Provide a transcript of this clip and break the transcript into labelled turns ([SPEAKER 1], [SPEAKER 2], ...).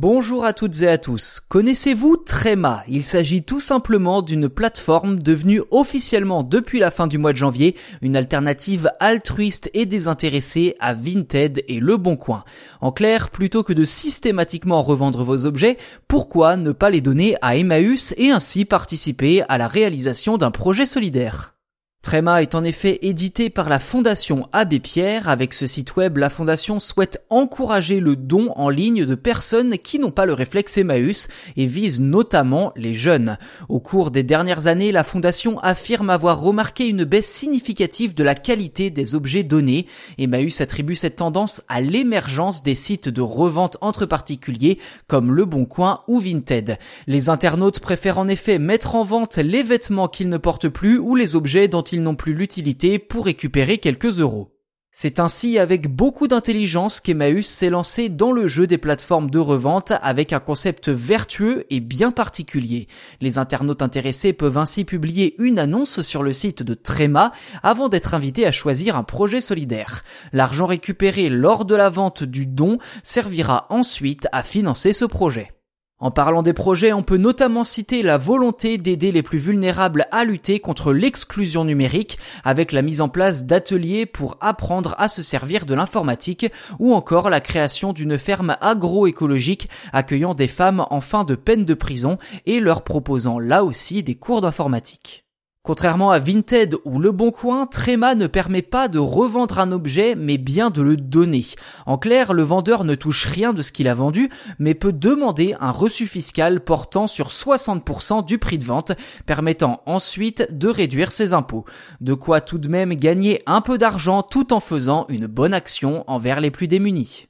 [SPEAKER 1] Bonjour à toutes et à tous. Connaissez-vous Trema? Il s'agit tout simplement d'une plateforme devenue officiellement depuis la fin du mois de janvier une alternative altruiste et désintéressée à Vinted et Le Bon Coin. En clair, plutôt que de systématiquement revendre vos objets, pourquoi ne pas les donner à Emmaüs et ainsi participer à la réalisation d'un projet solidaire? Tréma est en effet édité par la Fondation Abbé Pierre. Avec ce site web, la Fondation souhaite encourager le don en ligne de personnes qui n'ont pas le réflexe Emmaüs et vise notamment les jeunes. Au cours des dernières années, la Fondation affirme avoir remarqué une baisse significative de la qualité des objets donnés. Emmaüs attribue cette tendance à l'émergence des sites de revente entre particuliers comme Le Bon Coin ou Vinted. Les internautes préfèrent en effet mettre en vente les vêtements qu'ils ne portent plus ou les objets dont ils n'ont plus l'utilité pour récupérer quelques euros. C'est ainsi avec beaucoup d'intelligence qu'Emmaüs s'est lancé dans le jeu des plateformes de revente avec un concept vertueux et bien particulier. Les internautes intéressés peuvent ainsi publier une annonce sur le site de Tréma avant d'être invités à choisir un projet solidaire. L'argent récupéré lors de la vente du don servira ensuite à financer ce projet. En parlant des projets, on peut notamment citer la volonté d'aider les plus vulnérables à lutter contre l'exclusion numérique avec la mise en place d'ateliers pour apprendre à se servir de l'informatique ou encore la création d'une ferme agroécologique accueillant des femmes en fin de peine de prison et leur proposant là aussi des cours d'informatique. Contrairement à Vinted ou Le Bon Coin, Trema ne permet pas de revendre un objet, mais bien de le donner. En clair, le vendeur ne touche rien de ce qu'il a vendu, mais peut demander un reçu fiscal portant sur 60% du prix de vente, permettant ensuite de réduire ses impôts. De quoi tout de même gagner un peu d'argent tout en faisant une bonne action envers les plus démunis.